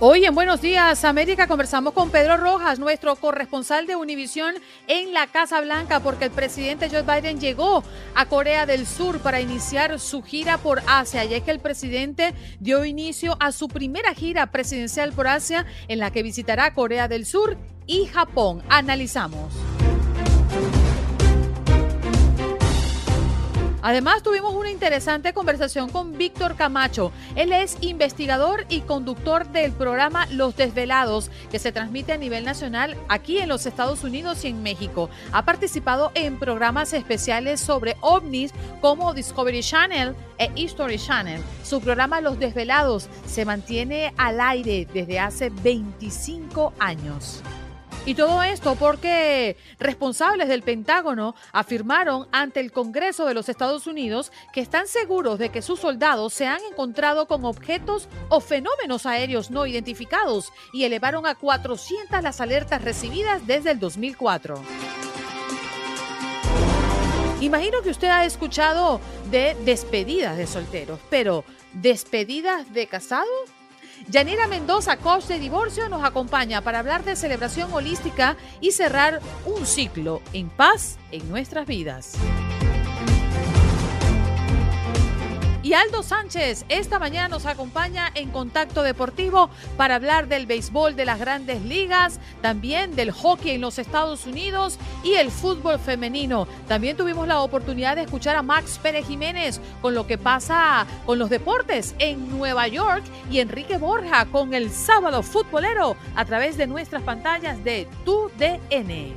Hoy en Buenos Días América conversamos con Pedro Rojas, nuestro corresponsal de Univisión en la Casa Blanca, porque el presidente Joe Biden llegó a Corea del Sur para iniciar su gira por Asia. Y es que el presidente dio inicio a su primera gira presidencial por Asia, en la que visitará Corea del Sur y Japón. Analizamos. Además, tuvimos una interesante conversación con Víctor Camacho. Él es investigador y conductor del programa Los Desvelados, que se transmite a nivel nacional aquí en los Estados Unidos y en México. Ha participado en programas especiales sobre ovnis como Discovery Channel e History Channel. Su programa Los Desvelados se mantiene al aire desde hace 25 años. Y todo esto porque responsables del Pentágono afirmaron ante el Congreso de los Estados Unidos que están seguros de que sus soldados se han encontrado con objetos o fenómenos aéreos no identificados y elevaron a 400 las alertas recibidas desde el 2004. Imagino que usted ha escuchado de despedidas de solteros, pero ¿despedidas de casados? Yanira Mendoza, coach de divorcio, nos acompaña para hablar de celebración holística y cerrar un ciclo en paz en nuestras vidas. Y Aldo Sánchez esta mañana nos acompaña en Contacto Deportivo para hablar del béisbol de las grandes ligas, también del hockey en los Estados Unidos y el fútbol femenino. También tuvimos la oportunidad de escuchar a Max Pérez Jiménez con lo que pasa con los deportes en Nueva York y Enrique Borja con el sábado futbolero a través de nuestras pantallas de Tu DN.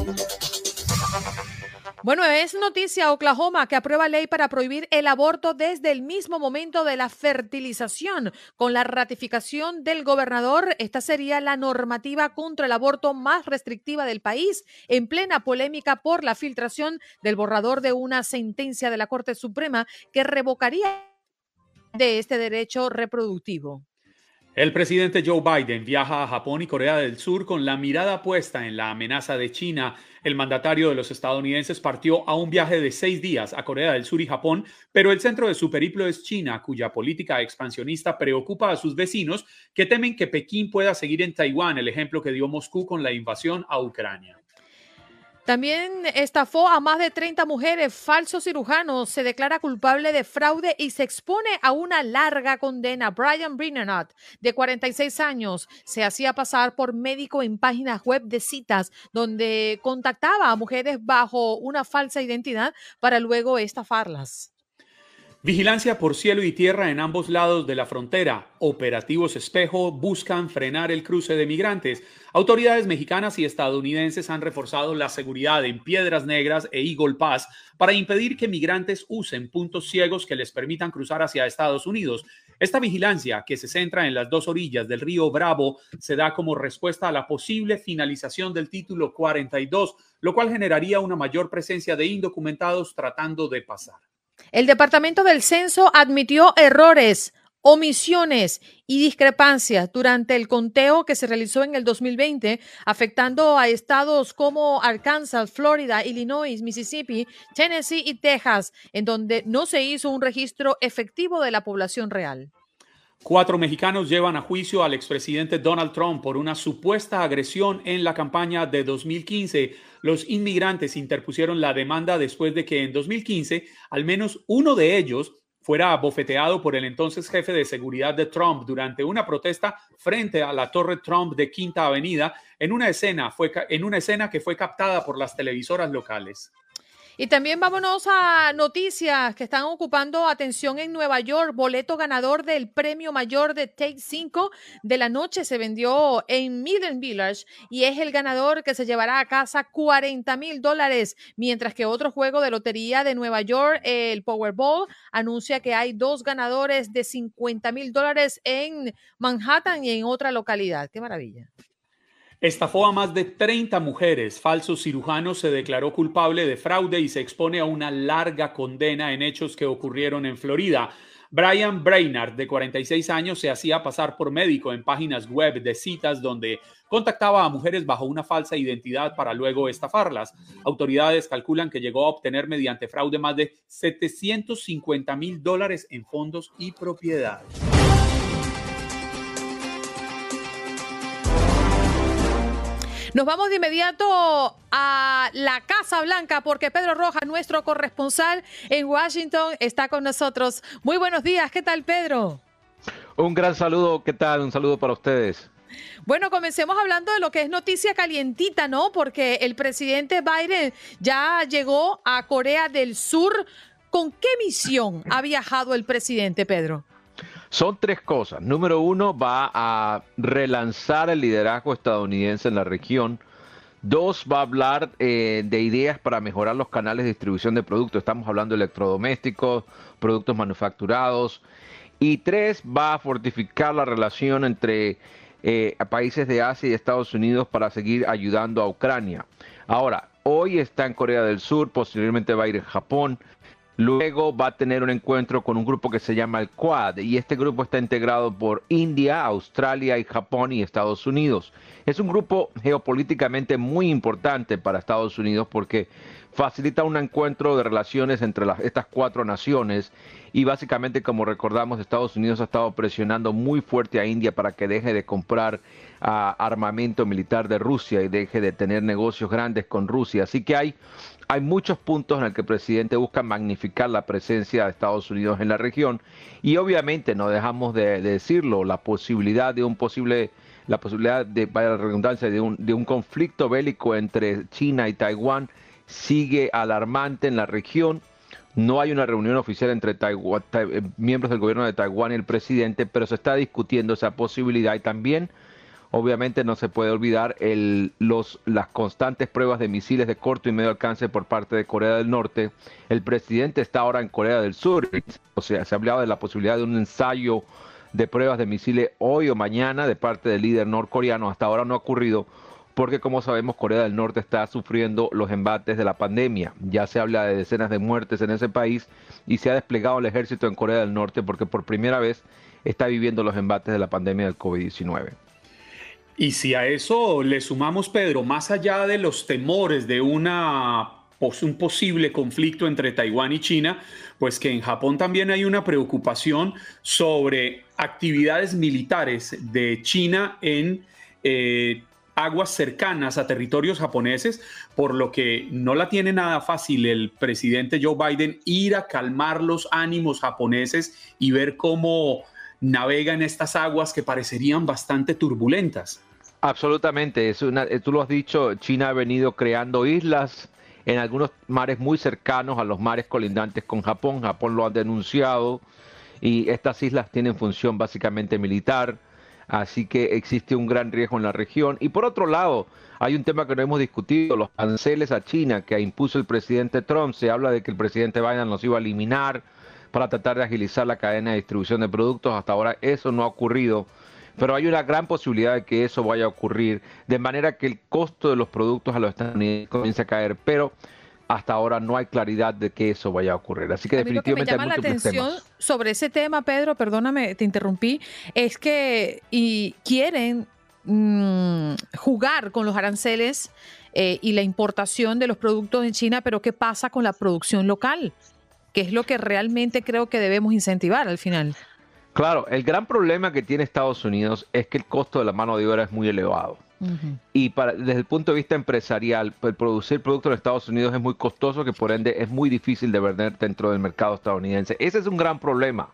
Bueno, es noticia Oklahoma que aprueba ley para prohibir el aborto desde el mismo momento de la fertilización. Con la ratificación del gobernador, esta sería la normativa contra el aborto más restrictiva del país, en plena polémica por la filtración del borrador de una sentencia de la Corte Suprema que revocaría de este derecho reproductivo. El presidente Joe Biden viaja a Japón y Corea del Sur con la mirada puesta en la amenaza de China. El mandatario de los estadounidenses partió a un viaje de seis días a Corea del Sur y Japón, pero el centro de su periplo es China, cuya política expansionista preocupa a sus vecinos que temen que Pekín pueda seguir en Taiwán, el ejemplo que dio Moscú con la invasión a Ucrania. También estafó a más de 30 mujeres, falso cirujano, se declara culpable de fraude y se expone a una larga condena. Brian Brinnenot, de 46 años, se hacía pasar por médico en páginas web de citas donde contactaba a mujeres bajo una falsa identidad para luego estafarlas. Vigilancia por cielo y tierra en ambos lados de la frontera. Operativos espejo buscan frenar el cruce de migrantes. Autoridades mexicanas y estadounidenses han reforzado la seguridad en Piedras Negras e Eagle Pass para impedir que migrantes usen puntos ciegos que les permitan cruzar hacia Estados Unidos. Esta vigilancia, que se centra en las dos orillas del río Bravo, se da como respuesta a la posible finalización del título 42, lo cual generaría una mayor presencia de indocumentados tratando de pasar. El Departamento del Censo admitió errores, omisiones y discrepancias durante el conteo que se realizó en el 2020, afectando a estados como Arkansas, Florida, Illinois, Mississippi, Tennessee y Texas, en donde no se hizo un registro efectivo de la población real. Cuatro mexicanos llevan a juicio al expresidente Donald Trump por una supuesta agresión en la campaña de 2015. Los inmigrantes interpusieron la demanda después de que en 2015 al menos uno de ellos fuera bofeteado por el entonces jefe de seguridad de Trump durante una protesta frente a la Torre Trump de Quinta Avenida en una escena, fue, en una escena que fue captada por las televisoras locales. Y también vámonos a noticias que están ocupando atención en Nueva York. Boleto ganador del premio mayor de Take 5 de la noche se vendió en Midland Village y es el ganador que se llevará a casa 40 mil dólares, mientras que otro juego de lotería de Nueva York, el Powerball, anuncia que hay dos ganadores de 50 mil dólares en Manhattan y en otra localidad. Qué maravilla. Estafó a más de 30 mujeres. Falso cirujano se declaró culpable de fraude y se expone a una larga condena en hechos que ocurrieron en Florida. Brian Brainard, de 46 años, se hacía pasar por médico en páginas web de citas donde contactaba a mujeres bajo una falsa identidad para luego estafarlas. Autoridades calculan que llegó a obtener mediante fraude más de 750 mil dólares en fondos y propiedades. Nos vamos de inmediato a la Casa Blanca porque Pedro Rojas, nuestro corresponsal en Washington, está con nosotros. Muy buenos días, ¿qué tal Pedro? Un gran saludo, ¿qué tal? Un saludo para ustedes. Bueno, comencemos hablando de lo que es noticia calientita, ¿no? Porque el presidente Biden ya llegó a Corea del Sur. ¿Con qué misión ha viajado el presidente, Pedro? Son tres cosas. Número uno, va a relanzar el liderazgo estadounidense en la región. Dos, va a hablar eh, de ideas para mejorar los canales de distribución de productos. Estamos hablando de electrodomésticos, productos manufacturados. Y tres, va a fortificar la relación entre eh, países de Asia y Estados Unidos para seguir ayudando a Ucrania. Ahora, hoy está en Corea del Sur, posiblemente va a ir a Japón. Luego va a tener un encuentro con un grupo que se llama el Quad y este grupo está integrado por India, Australia y Japón y Estados Unidos. Es un grupo geopolíticamente muy importante para Estados Unidos porque facilita un encuentro de relaciones entre estas cuatro naciones y básicamente como recordamos Estados Unidos ha estado presionando muy fuerte a India para que deje de comprar ah, armamento militar de Rusia y deje de tener negocios grandes con Rusia. Así que hay hay muchos puntos en los que el presidente busca magnificar la presencia de Estados Unidos en la región y obviamente no dejamos de, decirlo, la posibilidad de un posible, la posibilidad de, vaya la redundancia, de un, de un conflicto bélico entre China y Taiwán sigue alarmante en la región. No hay una reunión oficial entre eh, miembros del gobierno de Taiwán y el presidente, pero se está discutiendo esa posibilidad y también Obviamente no se puede olvidar el, los, las constantes pruebas de misiles de corto y medio alcance por parte de Corea del Norte. El presidente está ahora en Corea del Sur. O sea, se ha hablado de la posibilidad de un ensayo de pruebas de misiles hoy o mañana de parte del líder norcoreano. Hasta ahora no ha ocurrido porque como sabemos Corea del Norte está sufriendo los embates de la pandemia. Ya se habla de decenas de muertes en ese país y se ha desplegado el ejército en Corea del Norte porque por primera vez está viviendo los embates de la pandemia del COVID-19. Y si a eso le sumamos, Pedro, más allá de los temores de un posible conflicto entre Taiwán y China, pues que en Japón también hay una preocupación sobre actividades militares de China en eh, aguas cercanas a territorios japoneses, por lo que no la tiene nada fácil el presidente Joe Biden ir a calmar los ánimos japoneses y ver cómo navega en estas aguas que parecerían bastante turbulentas. Absolutamente, es una, eh, tú lo has dicho, China ha venido creando islas en algunos mares muy cercanos a los mares colindantes con Japón. Japón lo ha denunciado y estas islas tienen función básicamente militar, así que existe un gran riesgo en la región. Y por otro lado, hay un tema que no hemos discutido, los aranceles a China que impuso el presidente Trump. Se habla de que el presidente Biden los iba a eliminar para tratar de agilizar la cadena de distribución de productos. Hasta ahora eso no ha ocurrido, pero hay una gran posibilidad de que eso vaya a ocurrir, de manera que el costo de los productos a los Estados Unidos comience a caer, pero hasta ahora no hay claridad de que eso vaya a ocurrir. Así que definitivamente lo que me llama la atención sobre ese tema, Pedro, perdóname, te interrumpí, es que y quieren mm, jugar con los aranceles eh, y la importación de los productos en China, pero ¿qué pasa con la producción local? Que es lo que realmente creo que debemos incentivar al final. Claro, el gran problema que tiene Estados Unidos es que el costo de la mano de obra es muy elevado. Y para, desde el punto de vista empresarial, producir productos en Estados Unidos es muy costoso, que por ende es muy difícil de vender dentro del mercado estadounidense. Ese es un gran problema.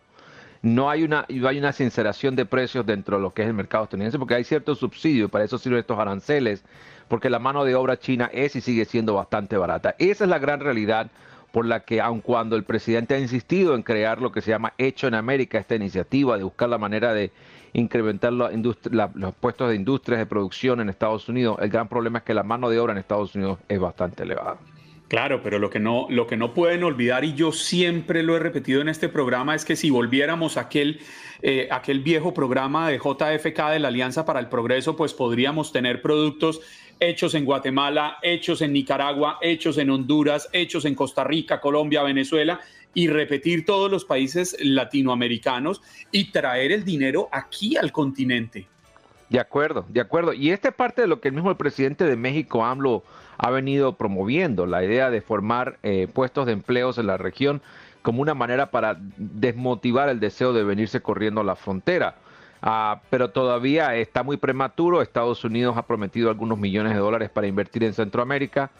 No hay una, no hay una sinceración de precios dentro de lo que es el mercado estadounidense, porque hay cierto subsidio, y para eso sirven estos aranceles, porque la mano de obra china es y sigue siendo bastante barata. Esa es la gran realidad por la que aun cuando el presidente ha insistido en crear lo que se llama Hecho en América, esta iniciativa de buscar la manera de incrementar los puestos de industrias de producción en Estados Unidos, el gran problema es que la mano de obra en Estados Unidos es bastante elevada. Claro, pero lo que no, lo que no pueden olvidar, y yo siempre lo he repetido en este programa, es que si volviéramos a aquel, eh, aquel viejo programa de JFK de la Alianza para el Progreso, pues podríamos tener productos hechos en Guatemala, hechos en Nicaragua, hechos en Honduras, hechos en Costa Rica, Colombia, Venezuela, y repetir todos los países latinoamericanos y traer el dinero aquí al continente. De acuerdo, de acuerdo. Y esta es parte de lo que el mismo presidente de México, AMLO, ha venido promoviendo, la idea de formar eh, puestos de empleos en la región como una manera para desmotivar el deseo de venirse corriendo a la frontera. Ah, pero todavía está muy prematuro. Estados Unidos ha prometido algunos millones de dólares para invertir en Centroamérica,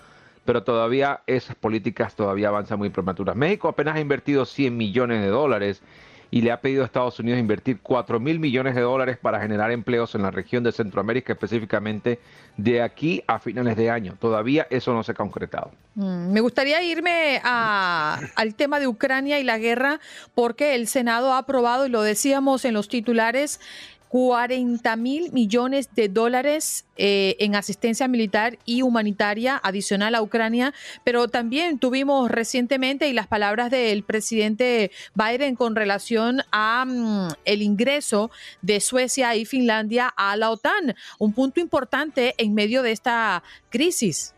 pero todavía esas políticas todavía avanzan muy prematuras. México apenas ha invertido 100 millones de dólares y le ha pedido a Estados Unidos invertir 4 mil millones de dólares para generar empleos en la región de Centroamérica, específicamente de aquí a finales de año. Todavía eso no se ha concretado. Mm, me gustaría irme al tema de Ucrania y la guerra, porque el Senado ha aprobado, y lo decíamos en los titulares, 40 mil millones de dólares eh, en asistencia militar y humanitaria adicional a Ucrania, pero también tuvimos recientemente y las palabras del presidente Biden con relación a mm, el ingreso de Suecia y Finlandia a la OTAN, un punto importante en medio de esta crisis.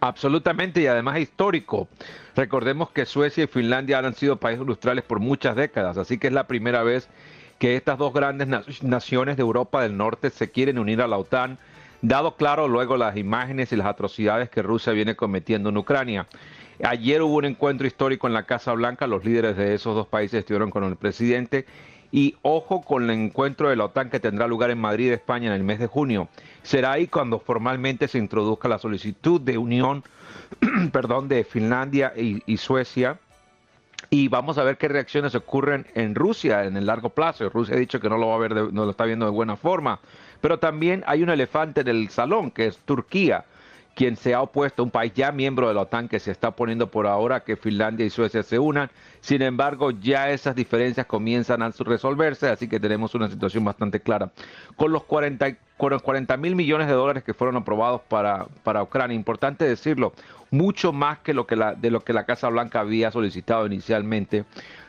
Absolutamente y además histórico. Recordemos que Suecia y Finlandia han sido países industriales por muchas décadas, así que es la primera vez que estas dos grandes naciones de Europa del Norte se quieren unir a la OTAN, dado claro luego las imágenes y las atrocidades que Rusia viene cometiendo en Ucrania. Ayer hubo un encuentro histórico en la Casa Blanca, los líderes de esos dos países estuvieron con el presidente y ojo con el encuentro de la OTAN que tendrá lugar en Madrid, España, en el mes de junio. Será ahí cuando formalmente se introduzca la solicitud de unión, perdón, de Finlandia y Suecia y vamos a ver qué reacciones ocurren en Rusia en el largo plazo. Rusia ha dicho que no lo va a ver, no lo está viendo de buena forma. Pero también hay un elefante en el salón, que es Turquía, quien se ha opuesto, un país ya miembro de la OTAN que se está poniendo por ahora que Finlandia y Suecia se unan. Sin embargo, ya esas diferencias comienzan a resolverse, así que tenemos una situación bastante clara. Con los 40, mil millones de dólares que fueron aprobados para, para Ucrania, importante decirlo, mucho más que lo que la, de lo que la Casa Blanca había solicitado inicialmente.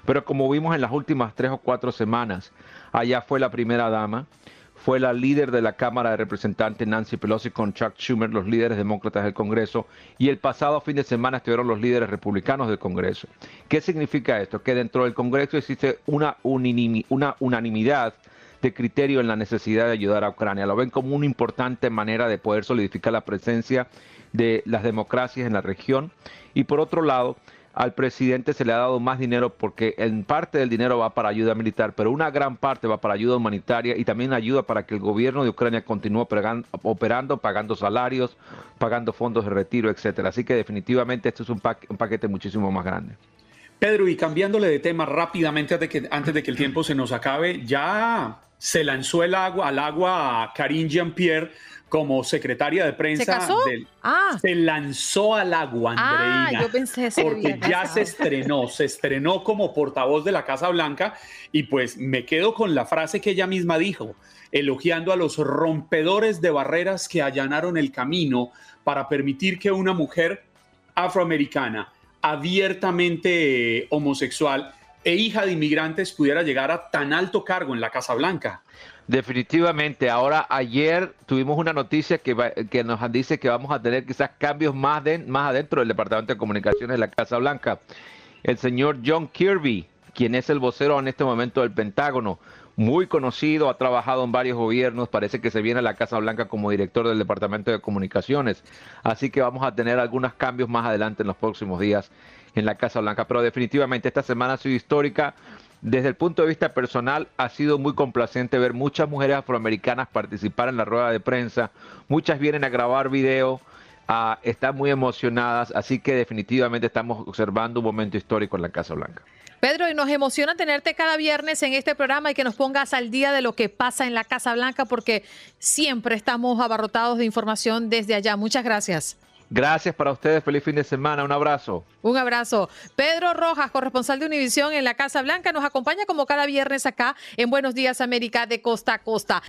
Pero como vimos en las últimas tres o cuatro semanas, allá fue la primera dama, fue la líder de la Cámara de Representantes Nancy Pelosi con Chuck Schumer, los líderes demócratas del Congreso, y el pasado fin de semana estuvieron los líderes republicanos del Congreso. ¿Qué significa esto? Que dentro del Congreso existe una, una unanimidad de criterio en la necesidad de ayudar a Ucrania. Lo ven como una importante manera de poder solidificar la presencia de las democracias en la región. Y por otro lado, al presidente se le ha dado más dinero porque en parte del dinero va para ayuda militar, pero una gran parte va para ayuda humanitaria y también ayuda para que el gobierno de Ucrania continúe operando, pagando salarios, pagando fondos de retiro, etcétera. Así que definitivamente esto es un, paquete muchísimo más grande. Pedro, y cambiándole de tema rápidamente antes de que, el tiempo se nos acabe, ya se lanzó el agua al agua a Karine Jean-Pierre como secretaria de prensa. ¿Se casó? ah. Se lanzó al agua, Andreina. Ah, yo pensé Porque ya se estrenó, se estrenó como portavoz de la Casa Blanca y pues me quedo con la frase que ella misma dijo, elogiando a los rompedores de barreras que allanaron el camino para permitir que una mujer afroamericana abiertamente homosexual e hija de inmigrantes pudiera llegar a tan alto cargo en la Casa Blanca. Definitivamente. Ahora, ayer tuvimos una noticia que, que nos dice que vamos a tener quizás cambios más, más adentro del Departamento de Comunicaciones de la Casa Blanca. El señor John Kirby, quien es el vocero en este momento del Pentágono, muy conocido, ha trabajado en varios gobiernos, parece que se viene a la Casa Blanca como director del Departamento de Comunicaciones. Así que vamos a tener algunos cambios más adelante en los próximos días en la Casa Blanca. Pero definitivamente esta semana ha sido histórica Desde el punto de vista personal, ha sido muy complacente ver muchas mujeres afroamericanas participar en la rueda de prensa. Muchas vienen a grabar video, ah, están muy emocionadas, así que definitivamente estamos observando un momento histórico en la Casa Blanca. Pedro, y nos emociona tenerte cada viernes en este programa y que nos pongas al día de lo que pasa en la Casa Blanca, porque siempre estamos abarrotados de información desde allá. Muchas gracias. Gracias para ustedes, feliz fin de semana, un abrazo. Un abrazo. Pedro Rojas, corresponsal de Univisión en la Casa Blanca, nos acompaña como cada viernes acá en Buenos Días América de costa a costa.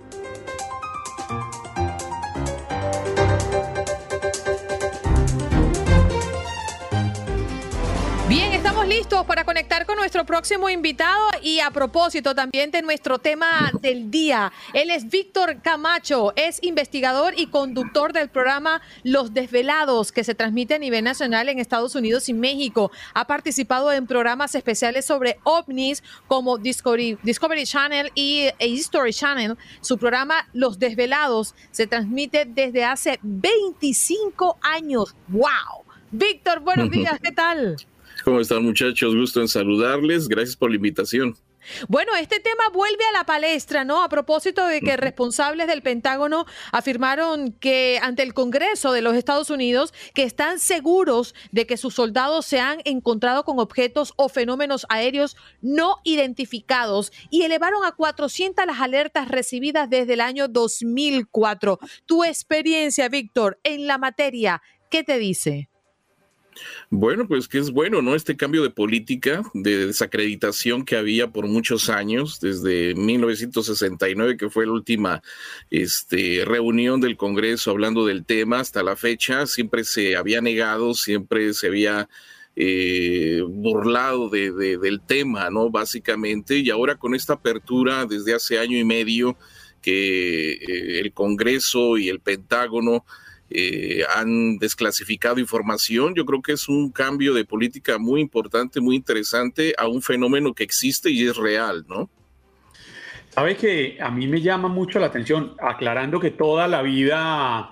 Listos para conectar con nuestro próximo invitado y a propósito también de nuestro tema del día. Él es Víctor Camacho, es investigador y conductor del programa Los Desvelados que se transmite a nivel nacional en Estados Unidos y México. Ha participado en programas especiales sobre ovnis como Discovery, Discovery Channel y History Channel. Su programa Los Desvelados se transmite desde hace 25 años. ¡Wow! Víctor, buenos días, ¿qué tal? ¿Cómo están muchachos? Gusto en saludarles. Gracias por la invitación. Bueno, este tema vuelve a la palestra, ¿no? A propósito de que responsables del Pentágono afirmaron que ante el Congreso de los Estados Unidos que están seguros de que sus soldados se han encontrado con objetos o fenómenos aéreos no identificados y elevaron a 400 las alertas recibidas desde el año 2004. Tu experiencia, Víctor, en la materia, ¿qué te dice? Bueno, pues que es bueno, ¿no? Este cambio de política, de desacreditación que había por muchos años, desde 1969, que fue la última este, reunión del Congreso hablando del tema, hasta la fecha, siempre se había negado, siempre se había eh, burlado de, del tema, ¿no? Básicamente, y ahora con esta apertura desde hace año y medio que eh, el Congreso y el Pentágono eh, han desclasificado información. Yo creo que es un cambio de política muy importante, muy interesante a un fenómeno que existe y es real, ¿no? Sabe que a mí me llama mucho la atención, aclarando que toda la vida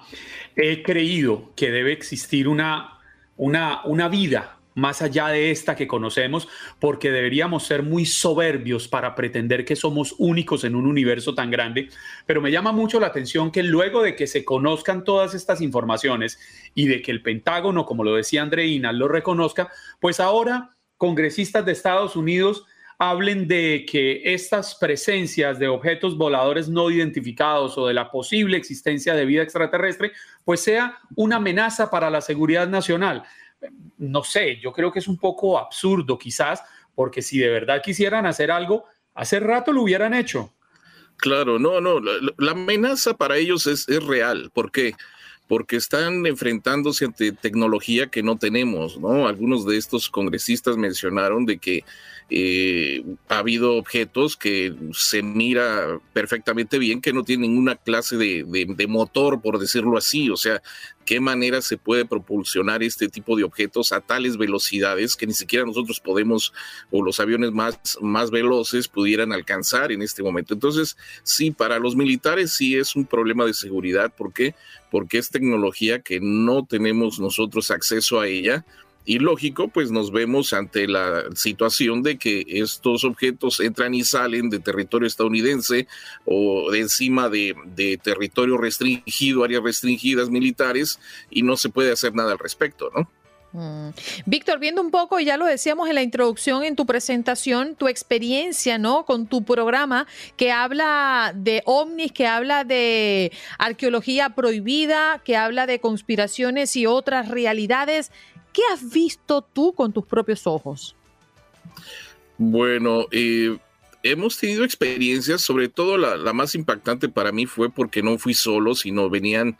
he creído que debe existir una, una, una vida más allá de esta que conocemos, porque deberíamos ser muy soberbios para pretender que somos únicos en un universo tan grande. Pero me llama mucho la atención que luego de que se conozcan todas estas informaciones y de que el Pentágono, como lo decía Andreina, lo reconozca, pues ahora congresistas de Estados Unidos hablen de que estas presencias de objetos voladores no identificados o de la posible existencia de vida extraterrestre, pues sea una amenaza para la seguridad nacional no sé, yo creo que es un poco absurdo quizás, porque si de verdad quisieran hacer algo, hace rato lo hubieran hecho. Claro, no, no, la, amenaza para ellos es, es real. ¿Por qué? Porque están enfrentándose ante tecnología que no tenemos, ¿no? Algunos de estos congresistas mencionaron de que eh, ha habido objetos que se mira perfectamente bien, que no tienen ninguna clase de, de, motor, por decirlo así. O sea, qué manera se puede propulsionar este tipo de objetos a tales velocidades que ni siquiera nosotros podemos, o los aviones más, más veloces pudieran alcanzar en este momento. Entonces, sí, para los militares sí es un problema de seguridad. ¿Por qué? Porque es tecnología que no tenemos nosotros acceso a ella y lógico, pues nos vemos ante la situación de que estos objetos entran y salen de territorio estadounidense o de encima de, territorio restringido, áreas restringidas militares, y no se puede hacer nada al respecto, ¿no? Mm. Víctor, viendo un poco, y ya lo decíamos en la introducción, en tu presentación, tu experiencia, ¿no? Con tu programa que habla de ovnis, que habla de arqueología prohibida, que habla de conspiraciones y otras realidades. ¿Qué has visto tú con tus propios ojos? Bueno, eh, hemos tenido experiencias, sobre todo la, más impactante para mí fue porque no fui solo, sino venían,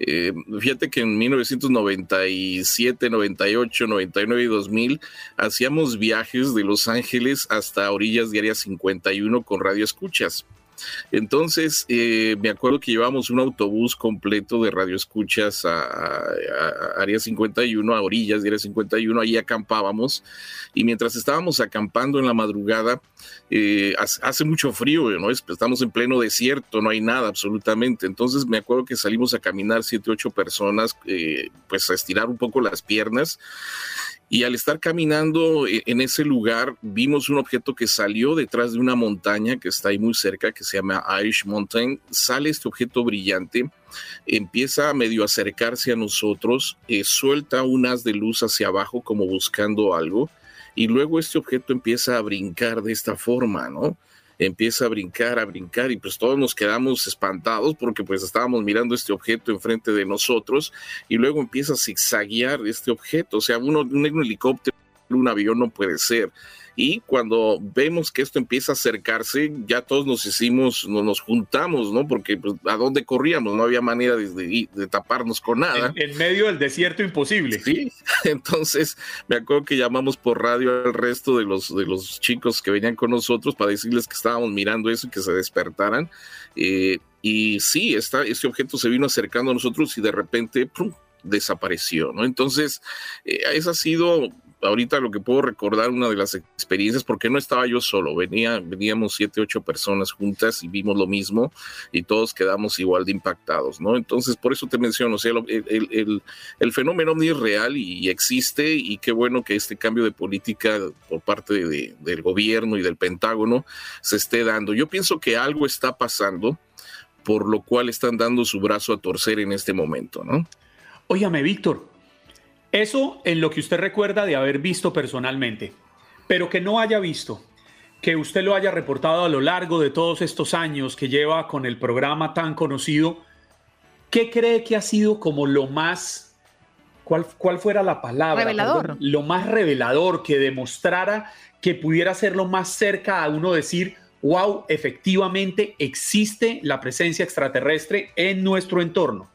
eh, fíjate que en 1997, 98, 99 y 2000 hacíamos viajes de Los Ángeles hasta orillas diarias 51 con radio escuchas. Entonces, eh, me acuerdo que llevábamos un autobús completo de radioescuchas a, a, Área 51, a orillas de Área 51, ahí acampábamos y mientras estábamos acampando en la madrugada, eh, hace, mucho frío, ¿no? Estamos en pleno desierto, no hay nada absolutamente. Entonces me acuerdo que salimos a caminar siete, ocho personas, eh, pues a estirar un poco las piernas Y al estar caminando e, en ese lugar, vimos un objeto que salió detrás de una montaña que está ahí muy cerca, que se llama Irish Mountain. Sale este objeto brillante, empieza a medio acercarse a nosotros, eh, suelta un haz de luz hacia abajo como buscando algo, y luego este objeto empieza a brincar de esta forma, ¿no? Empieza a brincar, a brincar y pues todos nos quedamos espantados porque pues estábamos mirando este objeto enfrente de nosotros y luego empieza a zigzaguear este objeto, o sea, uno, un helicóptero, un avión no puede ser y cuando vemos que esto empieza a acercarse, ya todos nos hicimos, nos, nos juntamos, ¿no? Porque pues, a dónde corríamos, no había manera de, taparnos con nada. En, medio del desierto imposible. Sí, entonces me acuerdo que llamamos por radio al resto de los, de los chicos que venían con nosotros para decirles que estábamos mirando eso y que se despertaran. Eh, y sí, esta, este objeto se vino acercando a nosotros y de repente desapareció, ¿no? Entonces, eh, esa ha sido ahorita lo que puedo recordar, una de las experiencias, porque no estaba yo solo, venía, veníamos siete, ocho personas juntas y vimos lo mismo y todos quedamos igual de impactados, ¿no? Entonces, por eso te menciono, o sea, el, el, fenómeno es real y, existe y qué bueno que este cambio de política por parte del gobierno y del Pentágono se esté dando. Yo pienso que algo está pasando por lo cual están dando su brazo a torcer en este momento, ¿no? Óyame, Víctor, eso en lo que usted recuerda de haber visto personalmente, pero que no haya visto, que usted lo haya reportado a lo largo de todos estos años que lleva con el programa tan conocido, ¿qué cree que ha sido como lo más, cuál, cuál fuera la palabra? Revelador. Lo más revelador que demostrara que pudiera ser lo más cerca a uno decir, wow, efectivamente existe la presencia extraterrestre en nuestro entorno.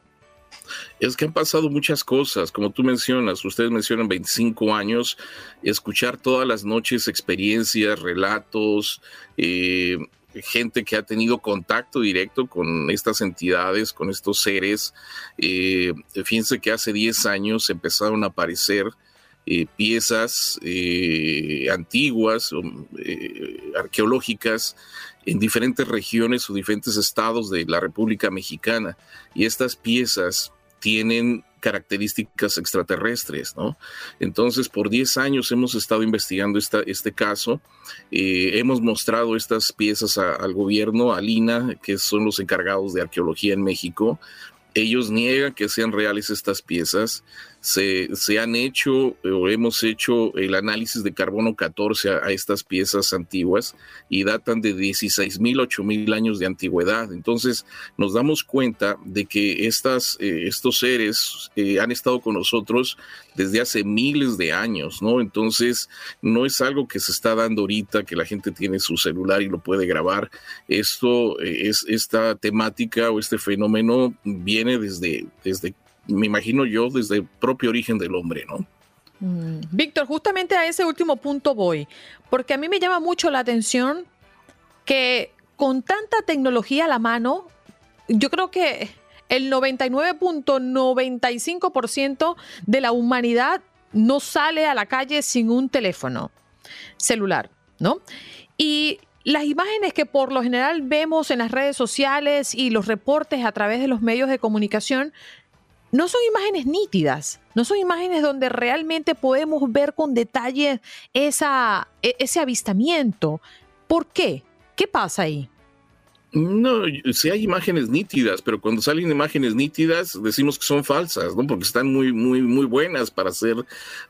Es que han pasado muchas cosas, como tú mencionas, ustedes mencionan 25 años, escuchar todas las noches experiencias, relatos, eh, gente que ha tenido contacto directo con estas entidades, con estos seres. Eh, fíjense que hace 10 años empezaron a aparecer eh, piezas antiguas, arqueológicas, en diferentes regiones o diferentes estados de la República Mexicana. Y estas piezas tienen características extraterrestres, ¿no? Entonces, por 10 años hemos estado investigando este caso, eh, hemos mostrado estas piezas al gobierno, a Lina, que son los encargados de arqueología en México. Ellos niegan que sean reales estas piezas, se, han hecho o hemos hecho el análisis de carbono 14 a, estas piezas antiguas y datan de 16 mil, 8 mil años de antigüedad. Entonces nos damos cuenta de que estas, eh, estos seres eh, han estado con nosotros desde hace miles de años, ¿no? Entonces no es algo que se está dando ahorita, que la gente tiene su celular y lo puede grabar. Esto eh, es esta temática o este fenómeno viene desde, desde me imagino yo, desde el propio origen del hombre, ¿no? Mm. Víctor, justamente a ese último punto voy, porque a mí me llama mucho la atención que con tanta tecnología a la mano, yo creo que el 99.95% de la humanidad no sale a la calle sin un teléfono celular, ¿no? Y las imágenes que por lo general vemos en las redes sociales y los reportes a través de los medios de comunicación no son imágenes nítidas, no son imágenes donde realmente podemos ver con detalle e, ese avistamiento. ¿Por qué? ¿Qué pasa ahí? No, sí hay imágenes nítidas, pero cuando salen imágenes nítidas decimos que son falsas, ¿no? Porque están muy, muy, muy buenas para ser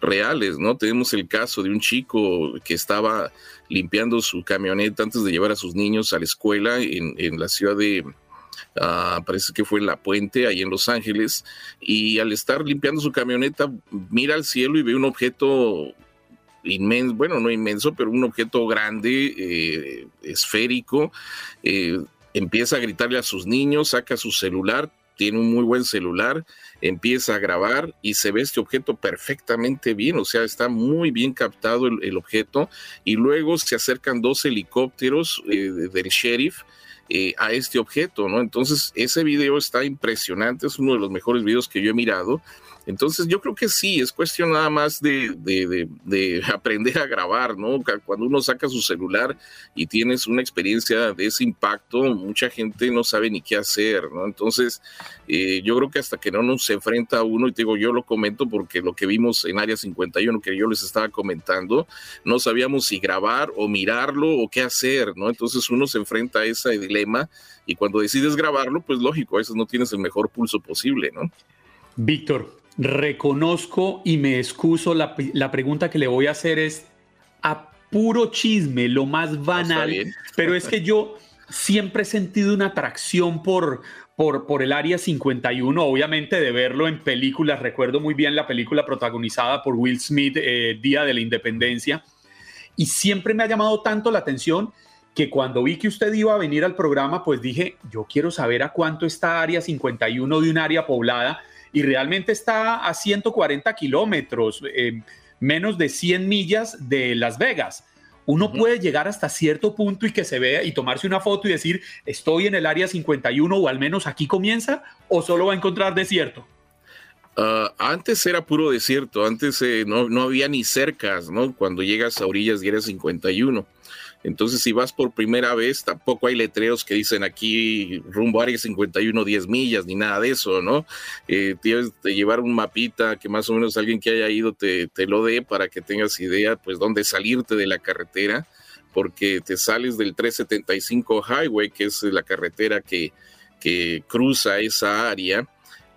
reales, ¿no? Tenemos el caso de un chico que estaba limpiando su camioneta antes de llevar a sus niños a la escuela en, en la ciudad de, Ah, parece que fue en la puente, ahí en Los Ángeles, y al estar limpiando su camioneta, mira al cielo y ve un objeto inmenso, bueno, no inmenso, pero un objeto grande, eh, esférico, eh, empieza a gritarle a sus niños, saca su celular, tiene un muy buen celular, empieza a grabar y se ve este objeto perfectamente bien, o sea, está muy bien captado el, objeto y luego se acercan dos helicópteros eh, del sheriff eh, a este objeto, ¿no? Entonces, ese video está impresionante, es uno de los mejores videos que yo he mirado. Entonces yo creo que sí, es cuestión nada más de, de, aprender a grabar, ¿no? Cuando uno saca su celular y tienes una experiencia de ese impacto, mucha gente no sabe ni qué hacer, ¿no? Entonces eh, yo creo que hasta que no nos enfrenta a uno, y te digo, yo lo comento porque lo que vimos en Área 51, que yo les estaba comentando, no sabíamos si grabar o mirarlo o qué hacer, ¿no? Entonces uno se enfrenta a ese dilema y cuando decides grabarlo, pues lógico, a veces no tienes el mejor pulso posible, ¿no? Víctor, reconozco y me excuso, la, pregunta que le voy a hacer es a puro chisme, lo más banal, pero es que yo siempre he sentido una atracción por, por, por, el Área 51, obviamente de verlo en películas, recuerdo muy bien la película protagonizada por Will Smith, eh, Día de la Independencia, y siempre me ha llamado tanto la atención que cuando vi que usted iba a venir al programa, pues dije, yo quiero saber a cuánto está Área 51 de un área poblada y realmente está a 140 kilómetros, eh, menos de 100 millas de Las Vegas. Uno puede llegar hasta cierto punto y que se vea y tomarse una foto y decir, estoy en el área 51 o al menos aquí comienza, o solo va a encontrar desierto. Ah, antes era puro desierto, antes eh, no, no, había ni cercas, ¿no? Cuando llegas a orillas de área 51. Entonces, si vas por primera vez, tampoco hay letreros que dicen aquí rumbo a área 51, 10 millas, ni nada de eso, ¿no? Eh, tienes que llevar un mapita que más o menos alguien que haya ido te, lo dé para que tengas idea, pues, dónde salirte de la carretera, porque te sales del 375 Highway, que es la carretera que, que cruza esa área.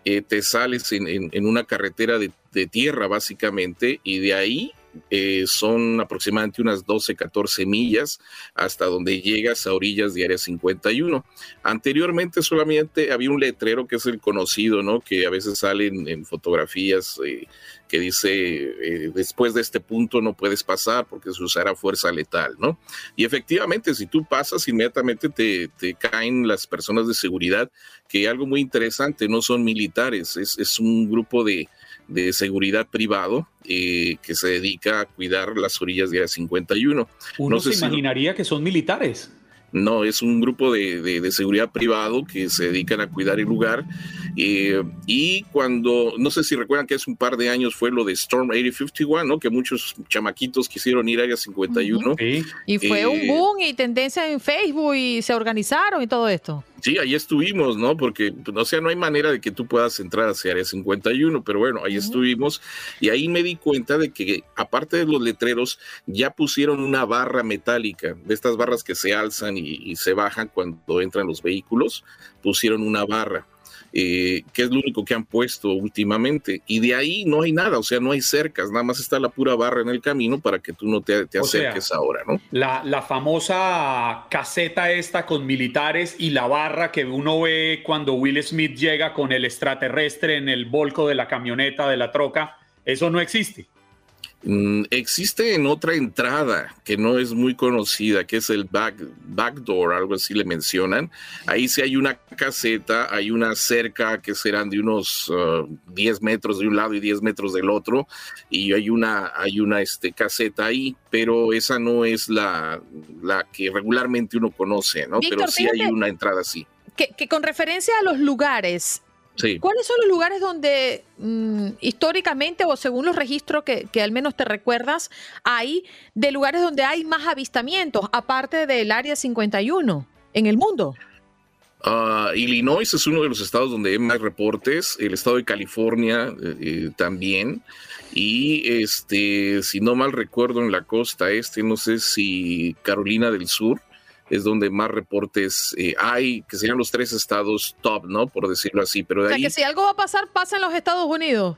Eh, te sales en, una carretera de, tierra básicamente y de ahí eh, son aproximadamente unas 12, 14 millas hasta donde llegas a orillas de Área 51. Anteriormente solamente había un letrero que es el conocido, ¿no? Que a veces salen en fotografías eh, que dice, eh, después de este punto no puedes pasar porque se usará fuerza letal, ¿no? Y efectivamente, si tú pasas, inmediatamente te, te caen las personas de seguridad, que algo muy interesante, no son militares, es, es un grupo de de seguridad privado eh, que se dedica a cuidar las orillas de la 51. Uno se imaginaría que son militares. No, es un grupo de, seguridad privado que se dedican a cuidar el lugar. Eh, y cuando, no sé si recuerdan que hace un par de años fue lo de Storm 8051, ¿no? Que muchos chamaquitos quisieron ir a Área 51. Y fue un eh, boom y tendencia en Facebook y se organizaron y todo esto. Sí, ahí estuvimos, ¿no? Porque, pues, o sea, no hay manera de que tú puedas entrar hacia Área 51, pero bueno, ahí estuvimos y ahí me di cuenta de que aparte de los letreros, ya pusieron una barra metálica, de estas barras que se alzan y se bajan cuando entran los vehículos, pusieron una barra. Eh, que es lo único que han puesto últimamente. Y de ahí no hay nada, o sea, no hay cercas, nada más está la pura barra en el camino para que tú no te, acerques ahora, ¿no? La, la, famosa caseta esta con militares y la barra que uno ve cuando Will Smith llega con el extraterrestre en el volco de la camioneta, de la troca, eso no existe. Mm, existe en otra entrada que no es muy conocida, que es el back, backdoor, algo así le mencionan. Ahí sí hay una caseta, hay una cerca que serán de unos 10 uh, metros de un lado y 10 metros del otro, y hay una, hay una este, caseta ahí, pero esa no es la, la que regularmente uno conoce, ¿no? pero sí hay una entrada así. que con referencia a los lugares, ¿Cuáles son los lugares donde mm, históricamente o según los registros que, al menos te recuerdas, hay de lugares donde hay más avistamientos, aparte del Área 51 en el mundo? Uh, Illinois es uno de los estados donde hay más reportes, el estado de California eh, eh, también, y este, si no mal recuerdo, en la costa este, no sé si Carolina del Sur, es donde más reportes eh, hay, que serían los tres estados top, ¿no? Por decirlo así. Pero de o sea, que si algo va a pasar, pasa en los Estados Unidos.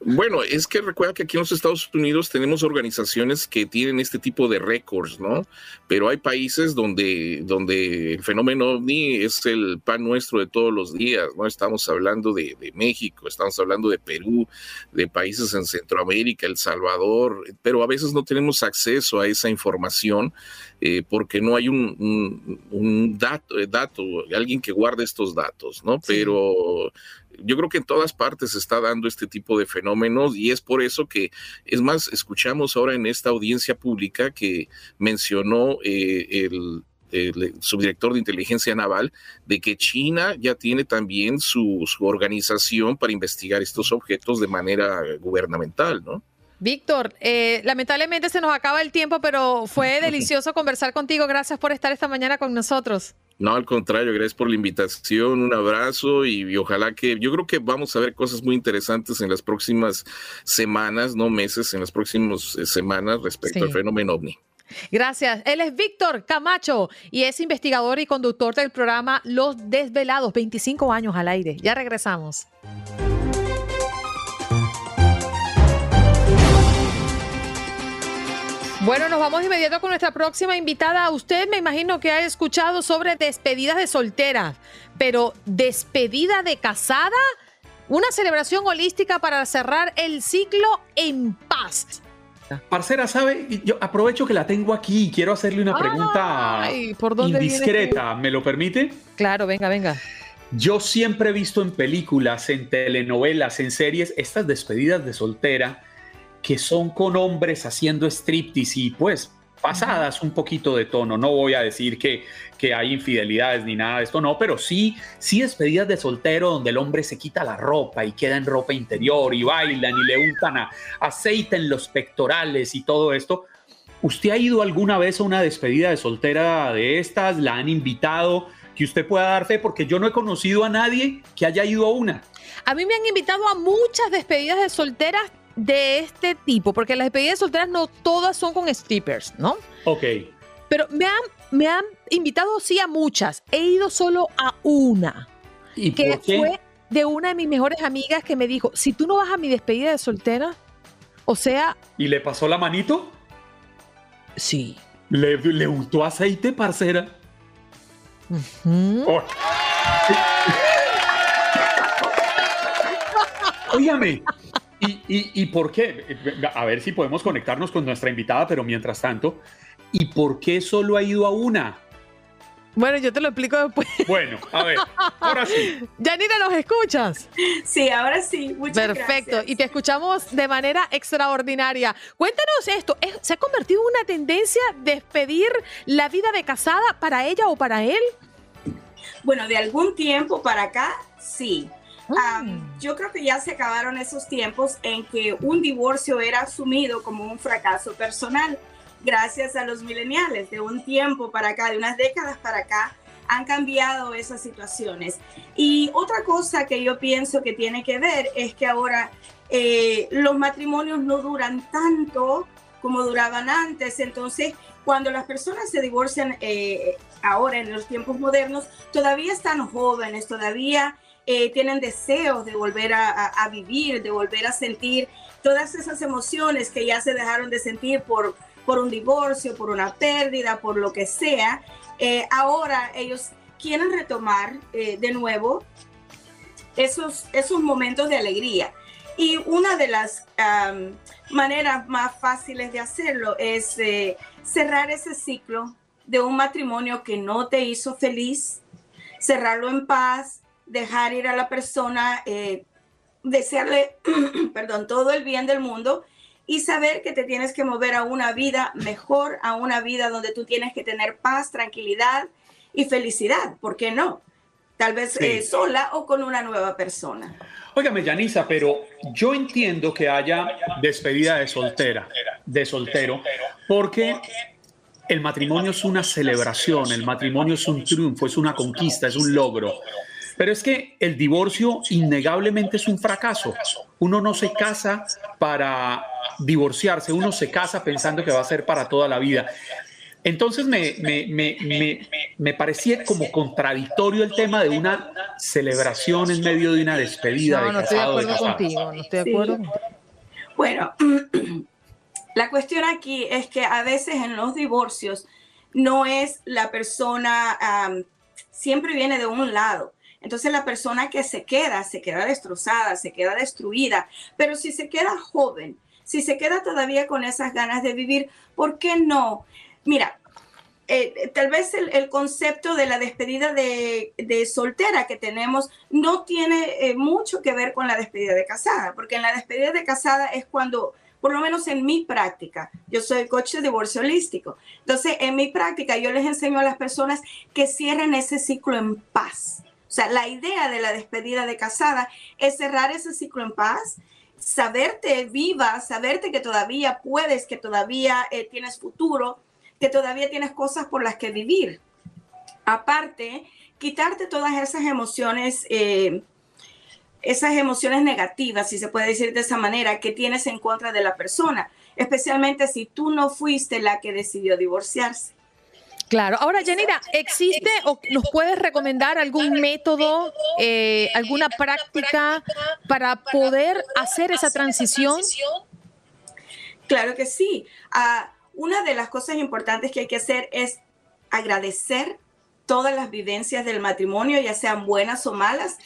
Bueno, es que recuerda que aquí en los Estados Unidos tenemos organizaciones que tienen este tipo de récords, ¿no? Pero hay países donde, donde el fenómeno ovni es el pan nuestro de todos los días, ¿no? Estamos hablando de, México, estamos hablando de Perú, de países en Centroamérica, El Salvador, pero a veces no tenemos acceso a esa información eh, porque no hay un, dato, dato, alguien que guarde estos datos, ¿no? Pero yo creo que en todas partes se está dando este tipo de fenómenos y es por eso que, es más, escuchamos ahora en esta audiencia pública que mencionó eh, el el subdirector de inteligencia naval, de que China ya tiene también su, su organización para investigar estos objetos de manera gubernamental, ¿no? Víctor, eh, lamentablemente se nos acaba el tiempo, pero fue delicioso conversar contigo. Gracias por estar esta mañana con nosotros. No, al contrario, gracias por la invitación, un abrazo y, ojalá que yo creo que vamos a ver cosas muy interesantes en las próximas semanas, no meses, en las próximas eh, semanas respecto al fenómeno ovni. Gracias. Él es Víctor Camacho y es investigador y conductor del programa Los Desvelados, 25 años al aire. Ya regresamos. Bueno, nos vamos de inmediato con nuestra próxima invitada. Usted me imagino que ha escuchado sobre despedidas de solteras, pero despedida de casada, una celebración holística para cerrar el ciclo en paz. Parcera, ¿sabe? Yo aprovecho que la tengo aquí y quiero hacerle una pregunta indiscreta. ¿Me lo permite? Claro, venga, venga. Yo siempre he visto en películas, en telenovelas, en series, estas despedidas de soltera que son con hombres haciendo striptease y pues pasadas un poquito de tono. No voy a decir que, que hay infidelidades ni nada de esto, no, pero sí, sí despedidas de soltero donde el hombre se quita la ropa y queda en ropa interior y bailan y le untan aceite en los pectorales y todo esto. ¿Usted ha ido alguna vez a una despedida de soltera de estas? ¿La han invitado? Que usted pueda dar fe, porque yo no he conocido a nadie que haya ido a una. A mí me han invitado a muchas despedidas de solteras de este tipo, porque las despedidas solteras no todas son con strippers, ¿no? Ok. Pero me han, me han invitado sí a muchas. He ido solo a una. ¿Y que por qué? fue de una de mis mejores amigas que me dijo, si tú no vas a mi despedida de soltera, o sea... ¿Y le pasó la manito? Sí. ¿Le, le untó aceite, parcera? Ujú. Oh. Óigame, ¿y, y, y por qué? A ver si podemos conectarnos con nuestra invitada, pero mientras tanto, ¿y por qué solo ha ido a una? Bueno, yo te lo explico después. Bueno, a ver, ahora sí. Yanira, ¿nos escuchas? Sí, ahora sí. Muchas Perfecto. gracias. Y te escuchamos de manera extraordinaria. Cuéntanos esto. ¿es- ¿Se ha convertido en una tendencia despedir la vida de casada para ella o para él? Bueno, de algún tiempo para acá, sí. Mm. yo creo que ya se acabaron esos tiempos en que un divorcio era asumido como un fracaso personal. Gracias a los millennials, de un tiempo para acá, de unas décadas para acá, han cambiado esas situaciones. Y otra cosa que yo pienso que tiene que ver es que ahora eh, los matrimonios no duran tanto como duraban antes. Entonces, cuando las personas se divorcian eh, ahora en los tiempos modernos, todavía están jóvenes, todavía eh, tienen deseos de volver a, vivir, de volver a sentir todas esas emociones que ya se dejaron de sentir por, por un divorcio, por una pérdida, por lo que sea. Eh, ahora ellos quieren retomar eh, de nuevo esos, esos momentos de alegría. Y una de las maneras más fáciles de hacerlo es eh, cerrar ese ciclo de un matrimonio que no te hizo feliz, cerrarlo en paz, dejar ir a la persona, eh, desearle, perdón, todo el bien del mundo y saber que te tienes que mover a una vida mejor, a una vida donde tú tienes que tener paz, tranquilidad y felicidad. ¿Por qué no? Tal vez Sí. eh, sola o con una nueva persona. Óigame, Yanisa, pero yo entiendo que haya despedida de soltera, de soltero, porque el matrimonio es una celebración, el matrimonio es un triunfo, es una conquista, es un logro. Pero es que el divorcio innegablemente es un fracaso. Uno no se casa para divorciarse, uno se casa pensando que va a ser para toda la vida. Entonces me, me, me, me, me parecía como contradictorio el tema de una celebración en medio de una despedida No, de no estoy de casado o de acuerdo contigo. No estoy de Sí. acuerdo contigo. Bueno, la cuestión aquí es que a veces en los divorcios no es la persona, siempre viene de un lado. Entonces la persona que se queda, se queda destrozada, se queda destruida. Pero si se queda joven, si se queda todavía con esas ganas de vivir, ¿por qué no? Mira, eh, tal vez el, concepto de la despedida de, de soltera que tenemos no tiene eh, mucho que ver con la despedida de casada, porque en la despedida de casada es cuando, por lo menos en mi práctica. Yo soy coach de divorcio holístico. Entonces, en mi práctica, yo les enseño a las personas que cierren ese ciclo en paz. O sea, la idea de la despedida de casada es cerrar ese ciclo en paz, saberte viva, saberte que todavía puedes, que todavía eh, tienes futuro, que todavía tienes cosas por las que vivir. Aparte, quitarte todas esas emociones. Eh, esas emociones negativas, si se puede decir de esa manera, que tienes en contra de la persona, especialmente si tú no fuiste la que decidió divorciarse. Claro. Ahora, Yanira, ¿existe o nos puedes recomendar algún método, eh, alguna práctica para poder hacer esa transición? Claro que sí. Ah, una de las cosas importantes que hay que hacer es agradecer todas las vivencias del matrimonio, ya sean buenas o malas,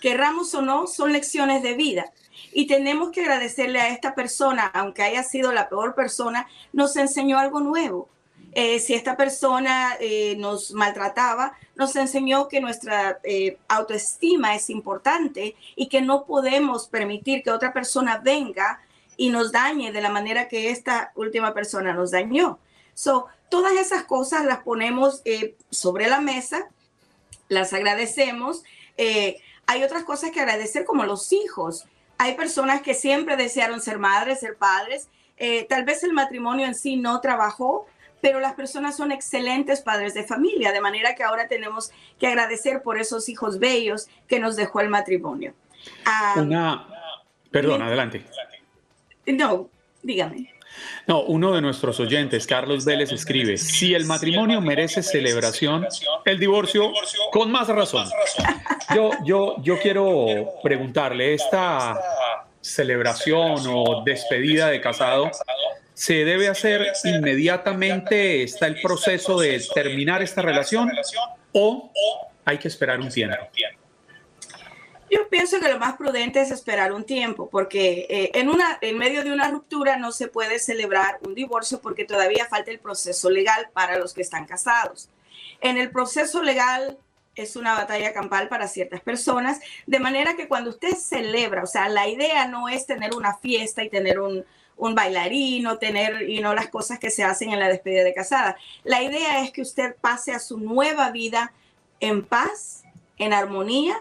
querramos o no, son lecciones de vida. Y tenemos que agradecerle a esta persona, aunque haya sido la peor persona, nos enseñó algo nuevo. Eh, si esta persona eh, nos maltrataba, nos enseñó que nuestra eh, autoestima es importante y que no podemos permitir que otra persona venga y nos dañe de la manera que esta última persona nos dañó. So, todas esas cosas las ponemos sobre la mesa, las agradecemos. Hay otras cosas que agradecer como los hijos. Hay personas que siempre desearon ser madres, ser padres. Tal vez el matrimonio en sí no trabajó, pero las personas son excelentes padres de familia, de manera que ahora tenemos que agradecer por esos hijos bellos que nos dejó el matrimonio. Ah, Una, perdón, adelante. No, dígame. No, uno de nuestros oyentes, Carlos Vélez, escribe, si el matrimonio merece celebración, el divorcio con más razón. Yo, yo, yo quiero preguntarle, ¿esta celebración o despedida de casado se debe hacer inmediatamente? ¿Está el proceso de terminar esta relación o hay que esperar un tiempo? Yo pienso que lo más prudente es esperar un tiempo, porque eh, en, una, en medio de una ruptura no se puede celebrar un divorcio porque todavía falta el proceso legal para los que están casados. En el proceso legal es una batalla campal para ciertas personas, de manera que cuando usted celebra, o sea, la idea no es tener una fiesta y tener un, un bailarín tener y no las cosas que se hacen en la despedida de casada. La idea es que usted pase a su nueva vida en paz, en armonía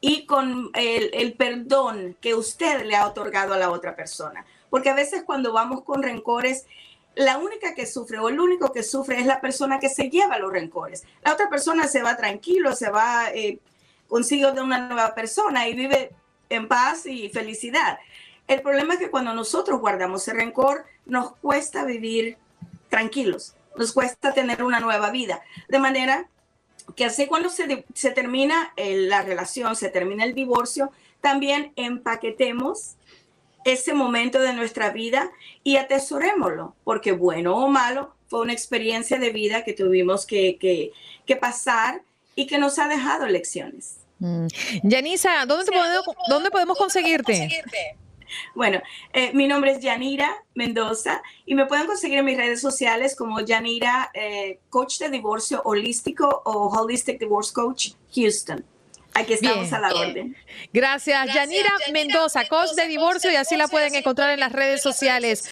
y con el, perdón que usted le ha otorgado a la otra persona. Porque a veces cuando vamos con rencores, la única que sufre o el único que sufre es la persona que se lleva los rencores. La otra persona se va tranquilo, se va eh, consigo de una nueva persona y vive en paz y felicidad. El problema es que cuando nosotros guardamos el rencor, nos cuesta vivir tranquilos, nos cuesta tener una nueva vida. De manera que así cuando se, se termina la relación, se termina el divorcio, también empaquetemos ese momento de nuestra vida y atesorémoslo, porque bueno o malo, fue una experiencia de vida que tuvimos que, que, que pasar y que nos ha dejado lecciones. Mm. Yanisa, ¿dónde, podemos, ¿dónde podemos conseguirte? Bueno, eh, mi nombre es Yanira Mendoza y me pueden conseguir en mis redes sociales como Yanira, eh, coach de divorcio holístico o Holistic Divorce Coach Houston. Aquí estamos a la orden. Gracias, Yanira, Mendoza, coach de divorcio y así la pueden encontrar en las redes sociales.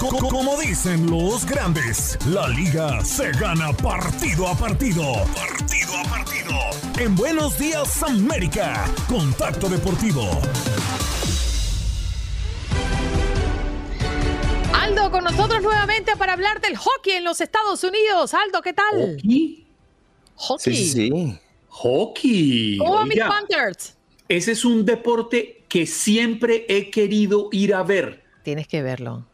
Como dicen los grandes, la liga se gana partido a partido. Partido a partido. En Buenos Días América, Contacto Deportivo. Aldo con nosotros nuevamente para hablar del hockey en los Estados Unidos. Aldo, ¿qué tal? ¿Hockey? Hockey. Sí, sí, Hockey. ¿Cómo mis Panthers? Ese es un deporte que siempre he querido ir a ver. Tienes que verlo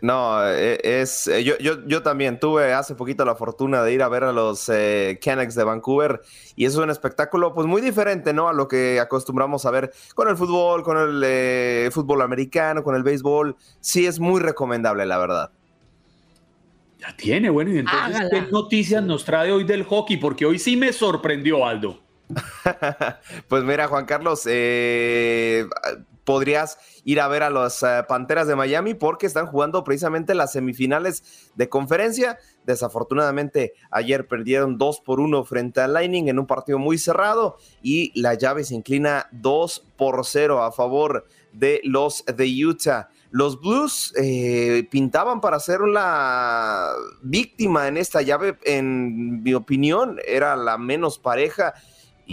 no, e, es eh, yo, yo, yo, también tuve hace poquito la fortuna de ir a ver a los eh, Canucks de Vancouver y es un espectáculo pues muy diferente, ¿no? A lo que acostumbramos a ver con el fútbol, con el eh, fútbol americano, con el béisbol. Sí es muy recomendable, la verdad. Ya tiene, bueno, y entonces, ¿qué noticias nos trae hoy del hockey? Porque hoy sí me sorprendió, Aldo. pues mira, Juan Carlos, eh, podrías ir a ver a las eh, Panteras de Miami porque están jugando precisamente las semifinales de conferencia. Desafortunadamente, ayer perdieron 2 por 1 frente al Lightning en un partido muy cerrado y la llave se inclina 2 por 0 a favor de los de Utah. Los Blues eh, pintaban para ser la víctima en esta llave, en mi opinión, era la menos pareja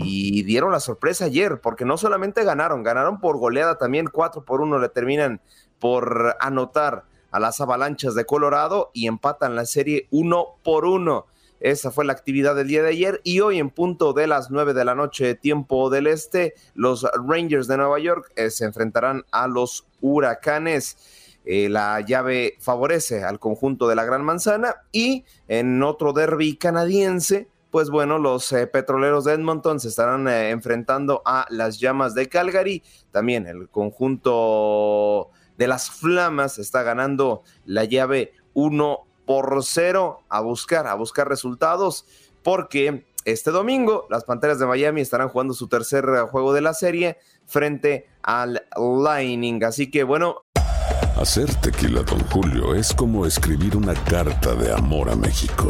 y dieron la sorpresa ayer, porque no solamente ganaron, ganaron por goleada también, 4 por 1 le terminan por anotar a las avalanchas de Colorado y empatan la serie 1 por 1. Esa fue la actividad del día de ayer y hoy en punto de las 9 de la noche, tiempo del este, los Rangers de Nueva York eh, se enfrentarán a los Huracanes. Eh, la llave favorece al conjunto de la Gran Manzana y en otro derby canadiense, pues bueno, los eh, petroleros de Edmonton se estarán eh, enfrentando a las llamas de Calgary. También el conjunto de las Flamas está ganando la llave 1 por 0 a buscar, a buscar resultados, porque este domingo las Panteras de Miami estarán jugando su tercer juego de la serie frente al Lightning. Así que bueno. Hacer tequila, don Julio, es como escribir una carta de amor a México.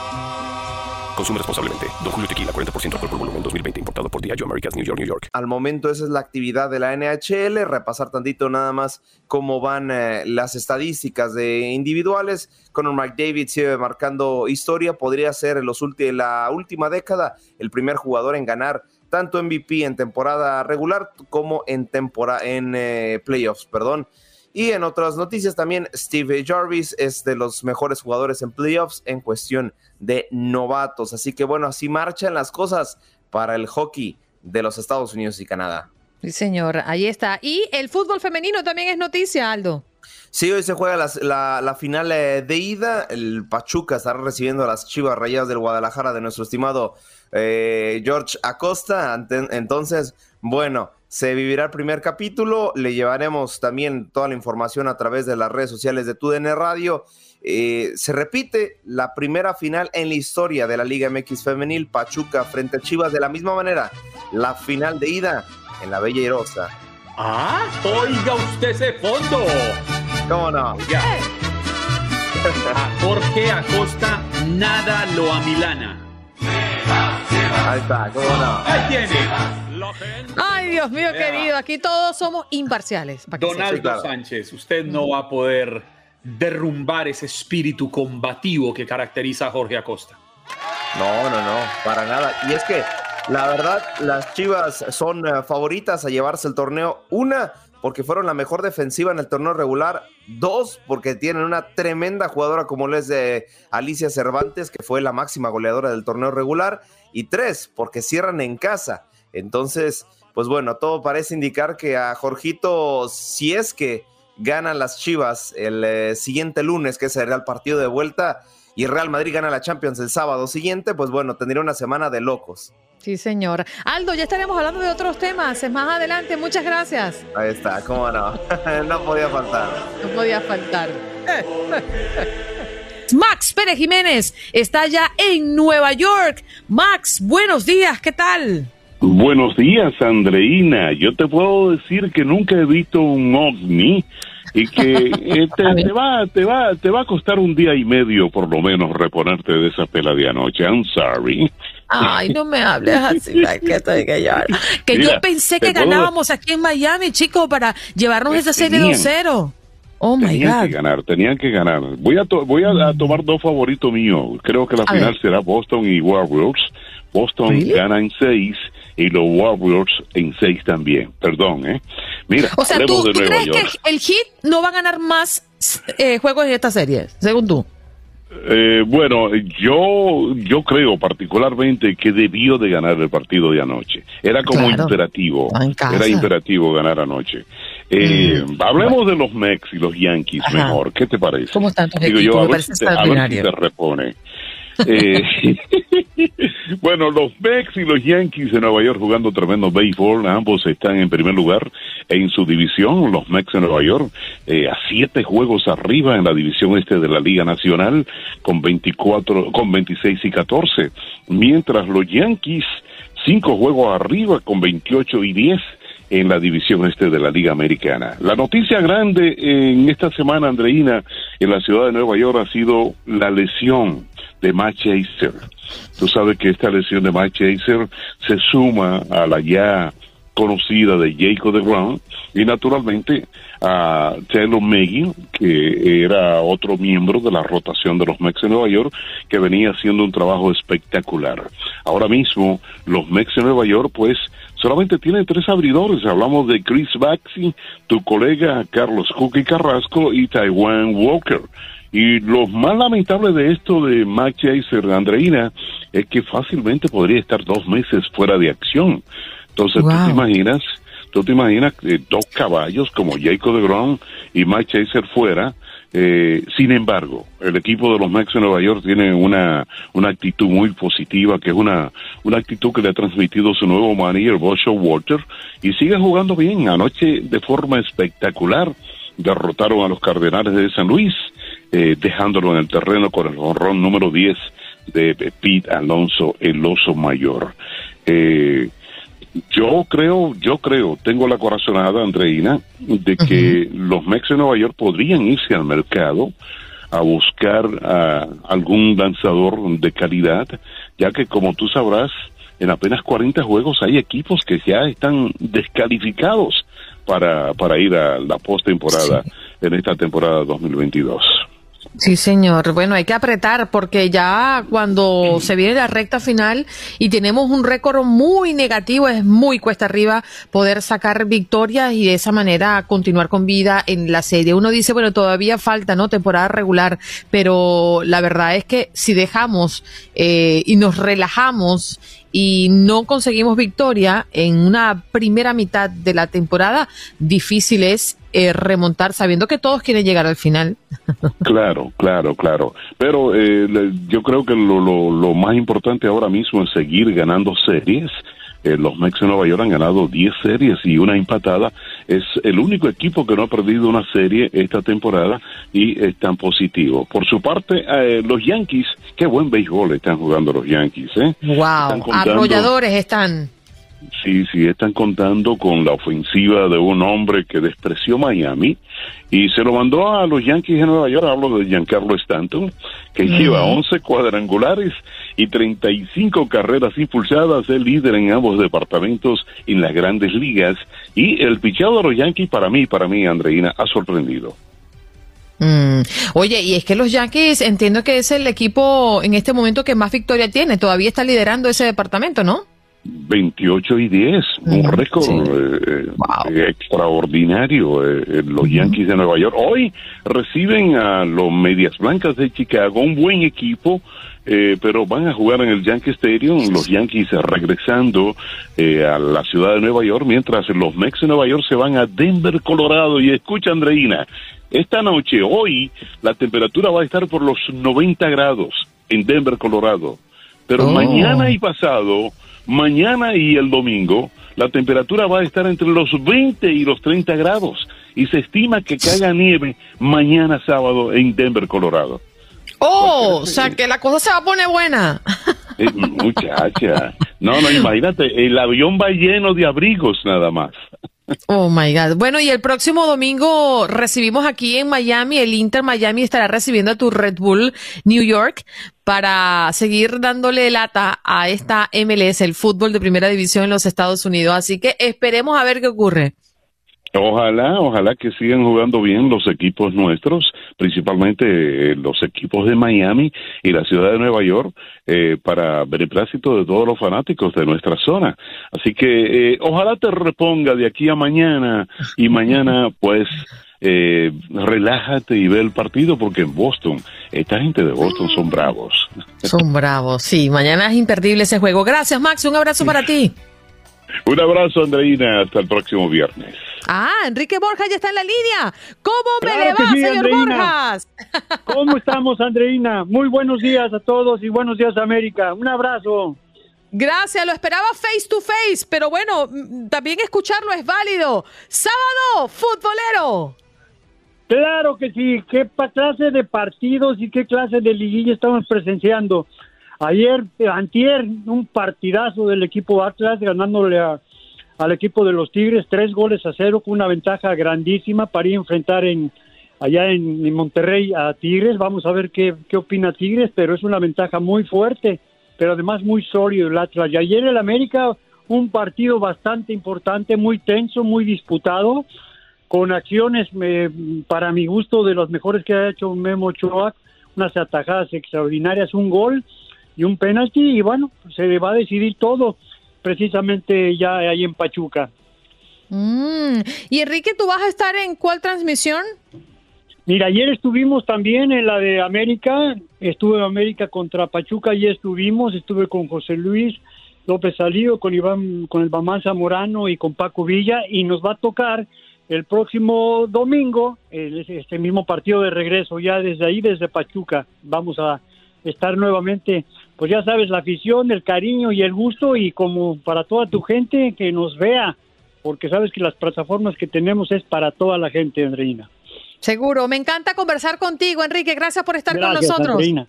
Consume responsablemente. Don Julio Tequila, 40% alcohol por volumen, 2020. Importado por Diageo Americas, New York, New York. Al momento esa es la actividad de la NHL. Repasar tantito nada más cómo van eh, las estadísticas de individuales. Conor McDavid sigue marcando historia. Podría ser en los la última década el primer jugador en ganar tanto MVP en temporada regular como en, temporada en eh, playoffs, perdón. Y en otras noticias también, Steve Jarvis es de los mejores jugadores en playoffs en cuestión de novatos. Así que bueno, así marchan las cosas para el hockey de los Estados Unidos y Canadá. Sí, señor, ahí está. Y el fútbol femenino también es noticia, Aldo. Sí, hoy se juega la, final eh, de ida. El Pachuca estará recibiendo a las Chivas Rayadas del Guadalajara de nuestro estimado eh, George Acosta. Entonces, bueno, se vivirá el primer capítulo. Le llevaremos también toda la información a través de las redes sociales de TUDN Radio. Eh, se repite la primera final en la historia de la Liga MX Femenil, Pachuca frente a Chivas de la misma manera. La final de ida en la Bella Irosa. Ah, oiga usted ese fondo. ¿Cómo no? Ya. Jorge Acosta nada lo amilana. Ahí está, ¿cómo no? Ahí tiene. Ay, Dios mío querido, aquí todos somos imparciales. Donaldo Sánchez, usted no va a poder derrumbar ese espíritu combativo que caracteriza a Jorge Acosta. No, no, no, para nada. Y es que la verdad, las Chivas son eh, favoritas a llevarse el torneo. Una, porque fueron la mejor defensiva en el torneo regular. Dos, porque tienen una tremenda jugadora como les de Alicia Cervantes, que fue la máxima goleadora del torneo regular. Y tres, porque cierran en casa. Entonces, pues bueno, todo parece indicar que a Jorgito, si es que ganan las Chivas el eh, siguiente lunes, que será el partido de vuelta, y Real Madrid gana la Champions el sábado siguiente, pues bueno, tendría una semana de locos. Sí, señor. Aldo, ya estaremos hablando de otros temas más adelante. Muchas gracias. Ahí está, cómo no. no podía faltar. No podía faltar. Max Pérez Jiménez está ya en Nueva York. Max, buenos días, ¿qué tal? Buenos días, Andreina. Yo te puedo decir que nunca he visto un ovni y que eh, te, va, te va, te va a costar un día y medio por lo menos reponerte de esa pela de anoche. I'm sorry. Ay, no me hables así, que estoy que Que yo pensé que ganábamos aquí en Miami, chicos, para llevarnos esa serie 2-0. Oh my tenían que ganar, tenían que ganar. Voy a, voy a, tomar dos favoritos míos. Creo que la final será Boston y Warriors. Boston gana en seis y los Warriors en seis también. Perdón, ¿eh? Mira, o sea, ¿tú, crees que el Heat no va a ganar más eh, juegos en esta serie, según tú? Eh, bueno, yo yo creo particularmente que debió de ganar el partido de anoche. Era como imperativo, era imperativo ganar anoche. Eh, hablemos de los Mex y los Yankees Ajá. mejor. ¿Qué te parece? ¿Cómo están tus Digo equipos? yo, a ver, si te, a ver si extraordinario. te repone. Eh, bueno, los Mex y los Yankees de Nueva York jugando tremendo béisbol, ambos están en primer lugar en su división, los Mex de Nueva York, eh, a siete juegos arriba en la división este de la Liga Nacional, con 24, con 26 y 14, mientras los Yankees, cinco juegos arriba, con 28 y 10 en la división este de la Liga Americana. La noticia grande en esta semana, Andreina, en la ciudad de Nueva York ha sido la lesión de Matt. Tú sabes que esta lesión de Matt se suma a la ya conocida de Jacob de Brown y naturalmente a Taylor Maggie, que era otro miembro de la rotación de los Mex de Nueva York, que venía haciendo un trabajo espectacular. Ahora mismo, los Mex de Nueva York, pues, solamente tienen tres abridores. Hablamos de Chris Baxi, tu colega Carlos Cookie Carrasco y Taiwan Walker. Y lo más lamentable de esto de Max Chaser, Andreina, es que fácilmente podría estar dos meses fuera de acción. Entonces, ¿tú Wow. te imaginas? ¿Tú te imaginas eh, dos caballos como Jacob de Grom y Mike Chaser fuera? Eh, sin embargo, el equipo de los Mets de Nueva York tiene una, una actitud muy positiva, que es una, una actitud que le ha transmitido su nuevo manager, Bosho Walter, y sigue jugando bien. Anoche, de forma espectacular, derrotaron a los Cardenales de San Luis, eh, dejándolo en el terreno con el honrón número 10 de Pete Alonso, el oso mayor. Eh, yo creo, yo creo, tengo la corazonada, Andreina, de que los Mex de Nueva York podrían irse al mercado a buscar a algún lanzador de calidad, ya que como tú sabrás, en apenas 40 juegos hay equipos que ya están descalificados para, para ir a la postemporada en esta temporada 2022. Sí, señor. Bueno, hay que apretar porque ya cuando se viene la recta final y tenemos un récord muy negativo, es muy cuesta arriba poder sacar victorias y de esa manera continuar con vida en la serie. Uno dice, bueno, todavía falta, ¿no? Temporada regular, pero la verdad es que si dejamos eh, y nos relajamos y no conseguimos victoria en una primera mitad de la temporada, difícil es eh, remontar sabiendo que todos quieren llegar al final. Claro, claro, claro. Pero eh, yo creo que lo, lo, lo más importante ahora mismo es seguir ganando series. Eh, los Mex de Nueva York han ganado 10 series y una empatada. Es el único equipo que no ha perdido una serie esta temporada y están positivos. Por su parte, eh, los Yankees, qué buen béisbol están jugando los Yankees. ¿eh? Están Wow, contando- arrolladores están. Sí, sí, están contando con la ofensiva de un hombre que despreció Miami y se lo mandó a los Yankees de Nueva York. Hablo de Giancarlo Stanton, que lleva 11 cuadrangulares y 35 carreras impulsadas, es líder en ambos departamentos en las grandes ligas. Y el pichado de los Yankees, para mí, para mí, Andreina, ha sorprendido. Mm. Oye, y es que los Yankees entiendo que es el equipo en este momento que más victoria tiene. Todavía está liderando ese departamento, ¿no? 28 y 10, un récord eh, eh, extraordinario. eh, eh, los Yankees de Nueva York hoy reciben a los Medias Blancas de Chicago, un buen equipo, eh, pero van a jugar en el Yankee Stadium. Los Yankees regresando eh, a la ciudad de Nueva York, mientras los Mex de Nueva York se van a Denver, Colorado. Y escucha, Andreina, esta noche, hoy, la temperatura va a estar por los 90 grados en Denver, Colorado. Pero Oh. mañana y pasado, mañana y el domingo, la temperatura va a estar entre los 20 y los 30 grados. Y se estima que caiga nieve mañana sábado en Denver, Colorado. Oh, o sea que la cosa se va a poner buena. Eh, muchacha. No, no, imagínate, el avión va lleno de abrigos nada más. Oh my God. Bueno, y el próximo domingo recibimos aquí en Miami, el Inter Miami estará recibiendo a tu Red Bull New York para seguir dándole lata a esta MLS, el fútbol de primera división en los Estados Unidos. Así que esperemos a ver qué ocurre. Ojalá, ojalá que sigan jugando bien los equipos nuestros, principalmente eh, los equipos de Miami y la ciudad de Nueva York, eh, para beneplácito de todos los fanáticos de nuestra zona. Así que eh, ojalá te reponga de aquí a mañana y mañana pues eh, relájate y ve el partido porque en Boston, esta gente de Boston son bravos. Son bravos, sí. Mañana es imperdible ese juego. Gracias, Max. Un abrazo para ti. Un abrazo, Andreina, hasta el próximo viernes. Ah, Enrique Borja ya está en la línea. ¿Cómo me Claro le va, sí, señor Andreina. Borjas? ¿Cómo estamos, Andreina? Muy buenos días a todos y buenos días, América. Un abrazo. Gracias, lo esperaba face to face, pero bueno, mm, también escucharlo es válido. Sábado, futbolero. Claro que sí. ¿Qué clase de partidos y qué clase de liguilla estamos presenciando? Ayer, antier, un partidazo del equipo Atlas ganándole a- al equipo de los Tigres tres goles a cero con una ventaja grandísima para ir enfrentar en allá en, Monterrey a Tigres. Vamos a ver qué, qué opina Tigres, pero es una ventaja muy fuerte, pero además muy sólido el Atlas. Y ayer el América, un partido bastante importante, muy tenso, muy disputado con acciones eh, para mi gusto de los mejores que ha hecho Memo Ochoa, unas atajadas extraordinarias, un gol y un penalti y bueno, se va a decidir todo precisamente ya ahí en Pachuca. Mm, Y Enrique, ¿tú vas a estar en cuál transmisión? Mira, ayer estuvimos también en la de América, estuve en América contra Pachuca, y estuvimos, estuve con José Luis López Salido, con Iván, con el Bamán Zamorano y con Paco Villa, y nos va a tocar el próximo domingo, este mismo partido de regreso, ya desde ahí, desde Pachuca, vamos a estar nuevamente, pues ya sabes, la afición, el cariño y el gusto, y como para toda tu gente que nos vea, porque sabes que las plataformas que tenemos es para toda la gente, Andreina. Seguro, me encanta conversar contigo, Enrique. Gracias por estar con nosotros. Andreina.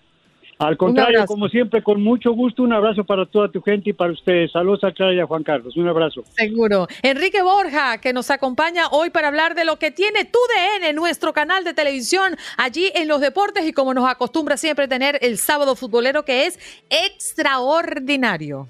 Al contrario, como siempre, con mucho gusto, un abrazo para toda tu gente y para ustedes. Saludos a Clara y a Juan Carlos. Un abrazo. Seguro. Enrique Borja, que nos acompaña hoy para hablar de lo que tiene tu DN, nuestro canal de televisión, allí en los deportes y como nos acostumbra siempre tener el sábado futbolero que es extraordinario.